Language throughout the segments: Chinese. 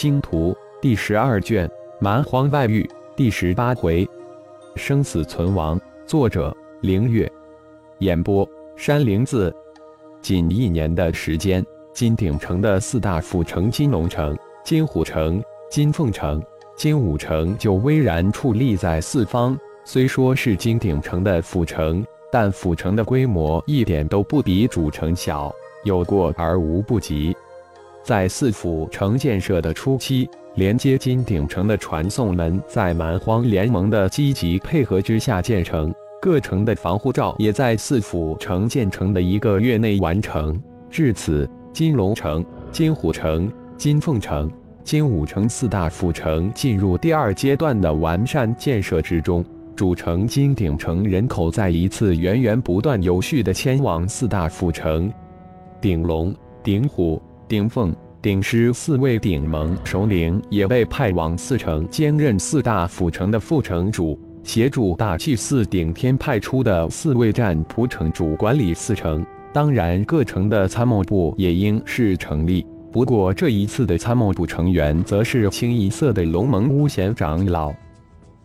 星图》第十二卷《蛮荒外域》第十八回：生死存亡。作者：凌月。演播：山灵子。仅一年的时间，金鼎城的四大府城——金龙城、金虎城、金凤城、金武城，就巍然矗立在四方。虽说是金鼎城的府城，但府城的规模一点都不比主城小，有过而无不及。在四府城建设的初期，连接金鼎城的传送门在蛮荒联盟的积极配合之下建成，各城的防护罩也在四府城建成的一个月内完成。至此，金龙城、金虎城、金凤城、金武城四大府城进入第二阶段的完善建设之中。主城金鼎城人口再一次源源不断、有序地迁往四大府城，鼎龙、鼎虎。鼎凤、鼎狮四位鼎盟首领也被派往四城兼任四大府城的副城主，协助大祭司顶天派出的四位战仆城主管理四城。当然，各城的参谋部也应是成立。不过，这一次的参谋部成员则是清一色的龙盟巫贤长老。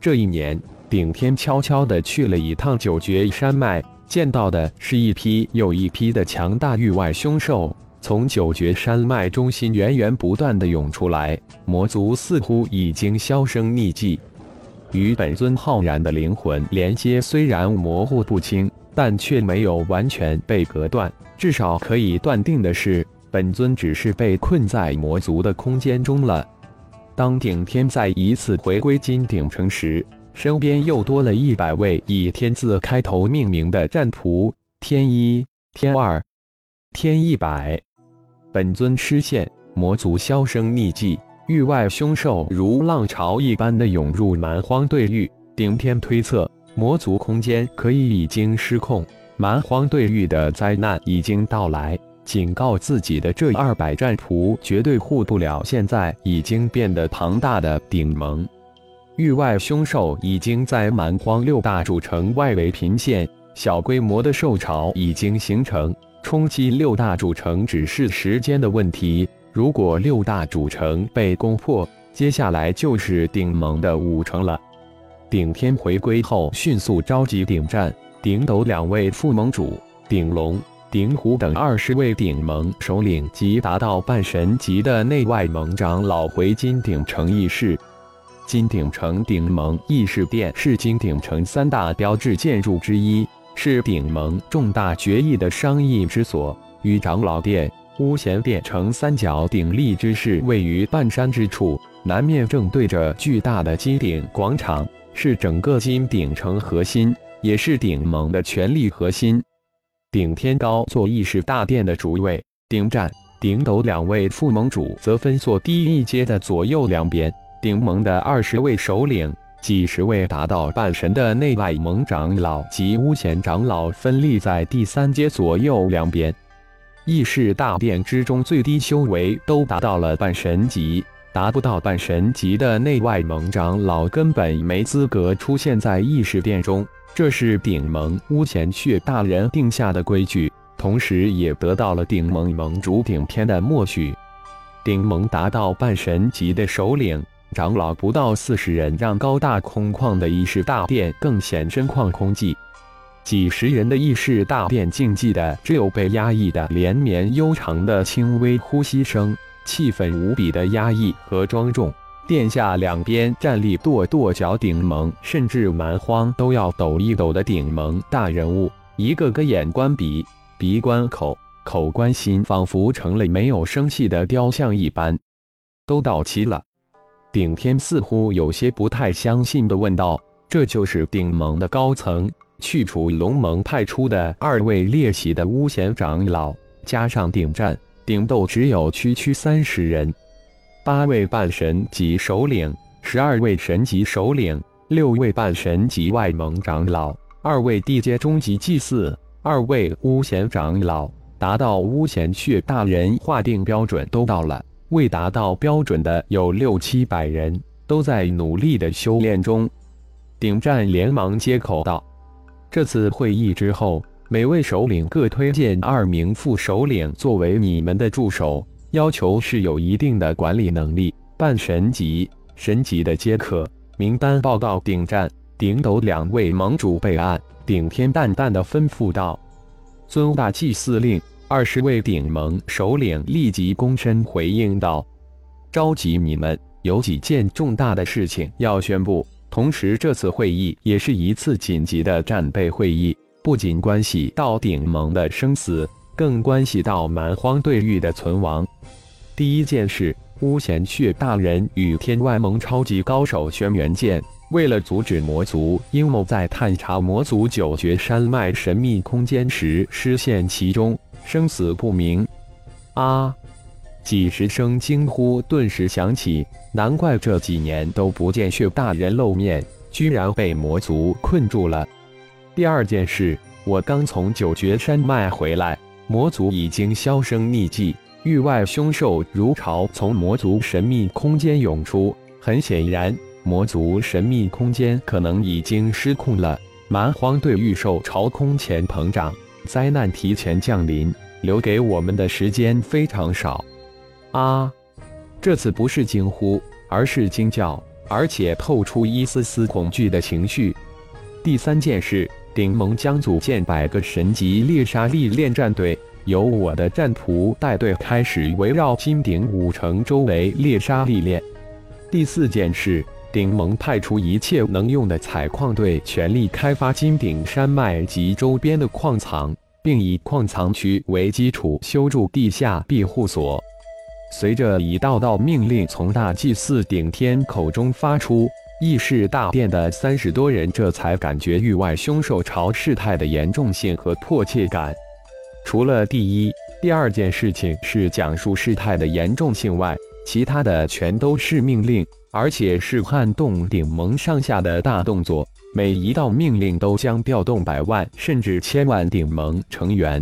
这一年，顶天悄悄地去了一趟九绝山脉，见到的是一批又一批的强大域外凶兽。从九绝山脉中心源源不断的涌出来，魔族似乎已经销声匿迹。与本尊浩然的灵魂连接虽然模糊不清，但却没有完全被隔断。至少可以断定的是，本尊只是被困在魔族的空间中了。当顶天再一次回归金鼎城时，身边又多了一百位以天字开头命名的战仆：天一、天二、天一百。本尊失陷，魔族销声匿迹，域外凶兽如浪潮一般的涌入蛮荒对域。顶天推测，魔族空间可以已经失控，蛮荒对域的灾难已经到来。警告自己的这二百战仆绝对护不了现在已经变得庞大的顶盟。域外凶兽已经在蛮荒六大主城外围频现，小规模的兽潮已经形成。冲击六大主城只是时间的问题。如果六大主城被攻破，接下来就是顶盟的五城了。顶天回归后，迅速召集顶战、顶斗两位副盟主、顶龙、顶虎等二十位顶盟首领及达到半神级的内外盟长老回金鼎城议事。金鼎城顶盟议事殿是金鼎城三大标志建筑之一。是顶盟重大决议的商议之所，与长老殿、巫贤殿呈三角鼎立之势，位于半山之处，南面正对着巨大的金鼎广场，是整个金鼎城核心，也是顶盟的权力核心。顶天高坐议事大殿的主位，顶战、顶斗两位副盟主则分坐第一阶的左右两边，顶盟的二十位首领。几十位达到半神的内外盟长老及巫贤长老分立在第三阶左右两边，议事大殿之中最低修为都达到了半神级，达不到半神级的内外盟长老根本没资格出现在议事殿中。这是顶盟巫贤血大人定下的规矩，同时也得到了顶盟盟主顶天的默许。顶盟达到半神级的首领。长老不到四十人，让高大空旷的议事大殿更显深旷空寂。几十人的议事大殿静寂的，只有被压抑的连绵悠长的轻微呼吸声，气氛无比的压抑和庄重。殿下两边站立跺跺脚顶盟，甚至蛮荒都要抖一抖的顶盟大人物，一个个眼观鼻，鼻观口，口观心，仿佛成了没有生气的雕像一般。都到齐了。顶天似乎有些不太相信的问道：“这就是顶盟的高层，去除龙盟派出的二位列席的巫贤长老，加上顶战、顶斗，只有区区三十人。八位半神级首领，十二位神级首领，六位半神级外盟长老，二位地阶中级祭祀，二位巫贤长老，达到巫贤血大人划定标准都到了。”未达到标准的有六七百人，都在努力的修炼中。顶战连忙接口道：“这次会议之后，每位首领各推荐二名副首领作为你们的助手，要求是有一定的管理能力，半神级、神级的皆可。名单报告顶战、顶斗两位盟主备案。顶天淡淡的吩咐道：“尊大祭司令。”二十位顶盟首领立即躬身回应道：“召集你们，有几件重大的事情要宣布。同时，这次会议也是一次紧急的战备会议，不仅关系到顶盟的生死，更关系到蛮荒对域的存亡。第一件事，巫贤血大人与天外盟超级高手轩辕剑。”为了阻止魔族阴谋，在探查魔族九绝山脉神秘空间时失陷其中，生死不明。啊！几十声惊呼顿时响起，难怪这几年都不见血大人露面，居然被魔族困住了。第二件事，我刚从九绝山脉回来，魔族已经销声匿迹，域外凶兽如潮从魔族神秘空间涌出，很显然。魔族神秘空间可能已经失控了，蛮荒对域兽朝空前膨胀，灾难提前降临，留给我们的时间非常少。啊！这次不是惊呼，而是惊叫，而且透出一丝丝恐惧的情绪。第三件事，顶盟将组建百个神级猎杀历练战队，由我的战仆带队开始围绕金顶五城周围猎杀历练。第四件事。顶盟派出一切能用的采矿队，全力开发金顶山脉及周边的矿藏，并以矿藏区为基础修筑地下庇护所。随着一道道命令从大祭司顶天口中发出，议事大殿的三十多人这才感觉域外凶兽潮事态的严重性和迫切感。除了第一、第二件事情是讲述事态的严重性外，其他的全都是命令。而且是撼动顶盟上下的大动作，每一道命令都将调动百万甚至千万顶盟成员。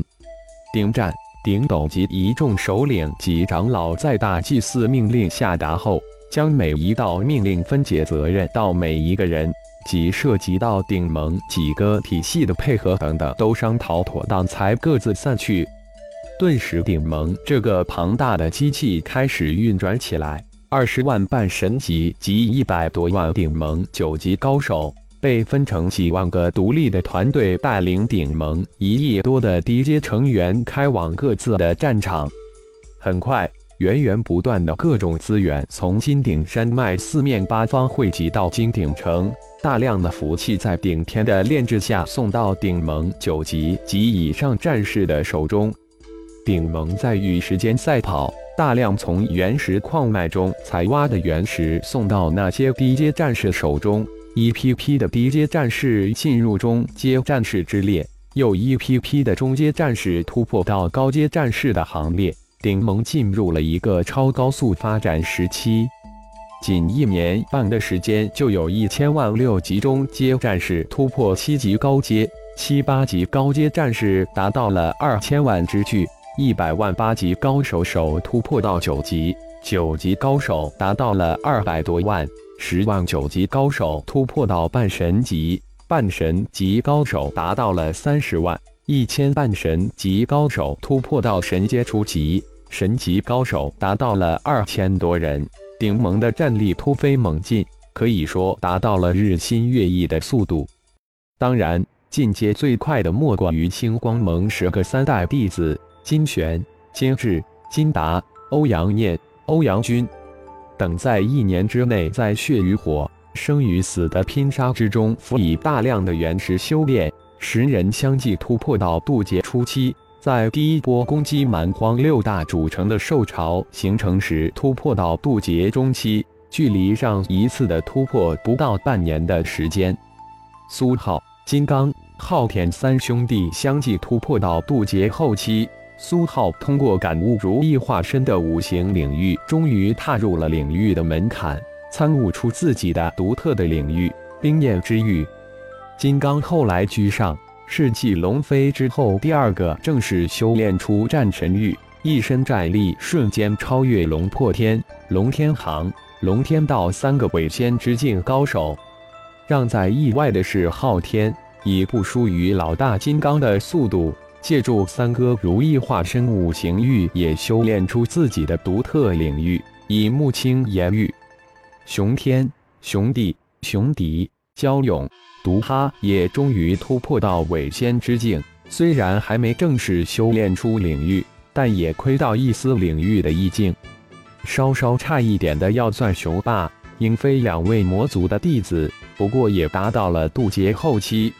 顶战、顶斗及一众首领及长老在大祭司命令下达后，将每一道命令分解责任到每一个人，及涉及到顶盟几个体系的配合等等，都商讨妥当才各自散去。顿时，顶盟这个庞大的机器开始运转起来。二十万半神级及一百多万顶盟九级高手，被分成几万个独立的团队，带领顶盟一亿多的低阶成员开往各自的战场。很快，源源不断的各种资源从金顶山脉四面八方汇集到金顶城，大量的福气在顶天的炼制下送到顶盟九级及以上战士的手中。顶盟在与时间赛跑。大量从原石矿脉中采挖的原石送到那些低阶战士手中，一批批的低阶战士进入中阶战士之列，又一批批的中阶战士突破到高阶战士的行列。顶盟进入了一个超高速发展时期，仅一年半的时间，就有一千万六级中阶战士突破七级高阶，七八级高阶战士达到了二千万之巨。一百万八级高手手突破到九级，九级高手达到了二百多万，十万九级高手突破到半神级，半神级高手达到了三十万，一千半神级高手突破到神阶初级，神级高手达到了二千多人。顶盟的战力突飞猛进，可以说达到了日新月异的速度。当然，进阶最快的莫过于星光盟十个三代弟子。金玄、金志、金达、欧阳念、欧阳军等，在一年之内，在血与火、生与死的拼杀之中，辅以大量的原石修炼，十人相继突破到渡劫初期。在第一波攻击蛮荒六大主城的兽潮形成时，突破到渡劫中期，距离上一次的突破不到半年的时间。苏浩、金刚、昊天三兄弟相继突破到渡劫后期。苏浩通过感悟如意化身的五行领域，终于踏入了领域的门槛，参悟出自己的独特的领域——冰焰之域。金刚后来居上，是继龙飞之后第二个正式修炼出战神域，一身战力瞬间超越龙破天、龙天行、龙天道三个鬼仙之境高手。让在意外的是，昊天以不输于老大金刚的速度。借助三哥如意化身五行玉，也修炼出自己的独特领域。以木青言玉。熊天、熊地、熊迪、焦勇、毒哈也终于突破到伪仙之境，虽然还没正式修炼出领域，但也窥到一丝领域的意境。稍稍差一点的要算熊霸、鹰飞两位魔族的弟子，不过也达到了渡劫后期。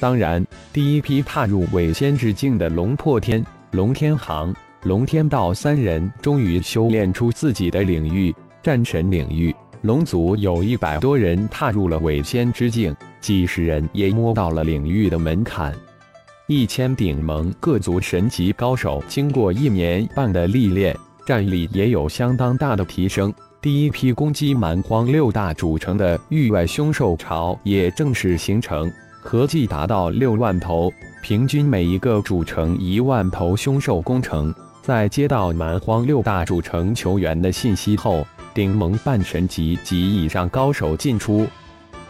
当然，第一批踏入伪仙之境的龙破天、龙天行、龙天道三人，终于修炼出自己的领域——战神领域。龙族有一百多人踏入了伪仙之境，几十人也摸到了领域的门槛。一千顶盟各族神级高手，经过一年半的历练。战力也有相当大的提升。第一批攻击蛮荒六大主城的域外凶兽潮也正式形成，合计达到六万头，平均每一个主城一万头凶兽攻城。在接到蛮荒六大主城求援的信息后，顶盟半神级及以上高手进出，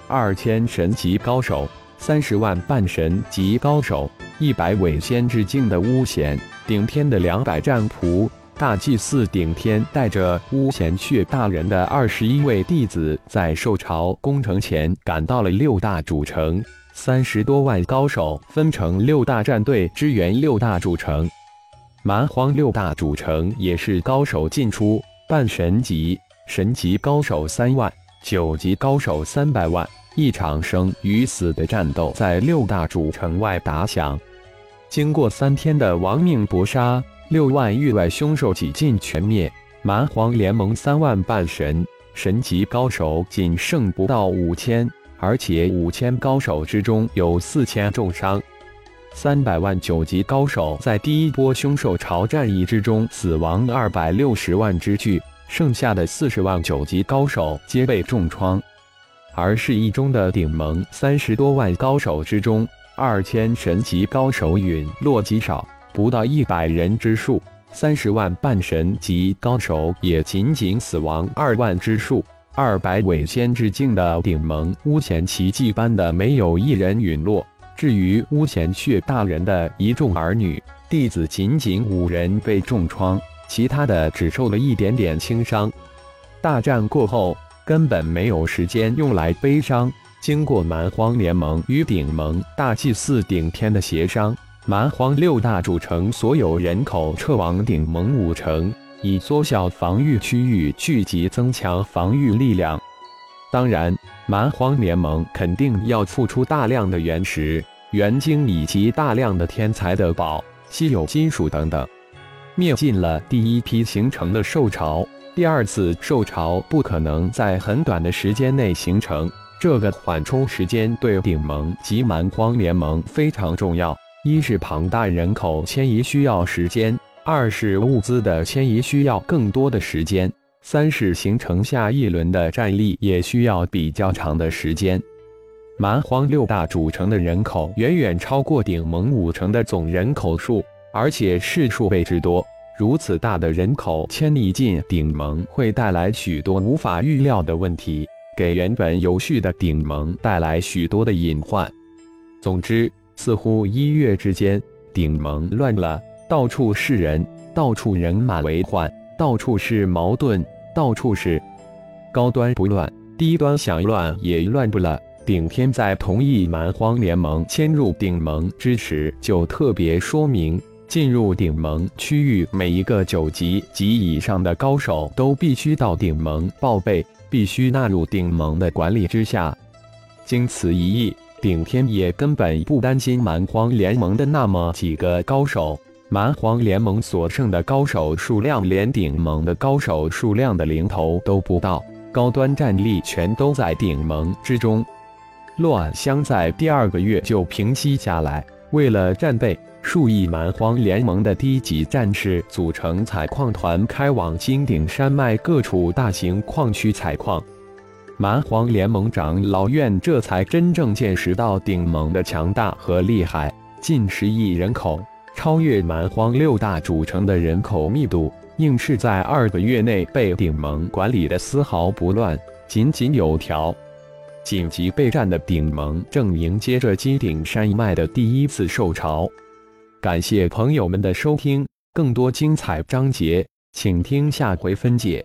二千神级高手，三十万半神级高手，一百伪仙之境的巫贤，顶天的两百战仆。大祭司顶天带着巫贤血大人的二十一位弟子，在受朝攻城前赶到了六大主城，三十多万高手分成六大战队支援六大主城。蛮荒六大主城也是高手进出，半神级、神级高手三万，九级高手三百万，一场生与死的战斗在六大主城外打响。经过三天的亡命搏杀。六万域外凶兽几近全灭，蛮荒联盟三万半神神级高手仅剩不到五千，而且五千高手之中有四千重伤。三百万九级高手在第一波凶兽潮战役之中死亡二百六十万之巨，剩下的四十万九级高手皆被重创。而是一中的顶盟三十多万高手之中，二千神级高手陨落极少。不到一百人之数，三十万半神级高手也仅仅死亡二万之数，二百伪仙之境的顶盟巫贤奇迹般的没有一人陨落。至于巫贤血大人的一众儿女弟子，仅仅五人被重创，其他的只受了一点点轻伤。大战过后，根本没有时间用来悲伤。经过蛮荒联盟与顶盟大祭司顶天的协商。蛮荒六大主城所有人口撤往顶盟五城，以缩小防御区域，聚集增强防御力量。当然，蛮荒联盟肯定要付出大量的原石、原晶以及大量的天才的宝、稀有金属等等。灭尽了第一批形成的兽潮，第二次兽潮不可能在很短的时间内形成。这个缓冲时间对顶盟及蛮荒联盟非常重要。一是庞大人口迁移需要时间，二是物资的迁移需要更多的时间，三是形成下一轮的战力也需要比较长的时间。蛮荒六大主城的人口远远超过顶盟五城的总人口数，而且是数倍之多。如此大的人口迁移进顶盟，会带来许多无法预料的问题，给原本有序的顶盟带来许多的隐患。总之。似乎一月之间，顶盟乱了，到处是人，到处人满为患，到处是矛盾，到处是高端不乱，低端想乱也乱不了。顶天在同意蛮荒联盟迁入顶盟之时，就特别说明，进入顶盟区域每一个九级及以上的高手都必须到顶盟报备，必须纳入顶盟的管理之下。经此一役。顶天也根本不担心蛮荒联盟的那么几个高手，蛮荒联盟所剩的高手数量连顶盟的高手数量的零头都不到，高端战力全都在顶盟之中。乱香在第二个月就平息下来，为了战备，数亿蛮荒联盟的低级战士组成采矿团，开往金顶山脉各处大型矿区采矿。蛮荒联盟长老院这才真正见识到顶盟的强大和厉害，近十亿人口，超越蛮荒六大主城的人口密度，硬是在二个月内被顶盟管理的丝毫不乱，井井有条。紧急备战的顶盟正迎接着金顶山脉的第一次受潮。感谢朋友们的收听，更多精彩章节，请听下回分解。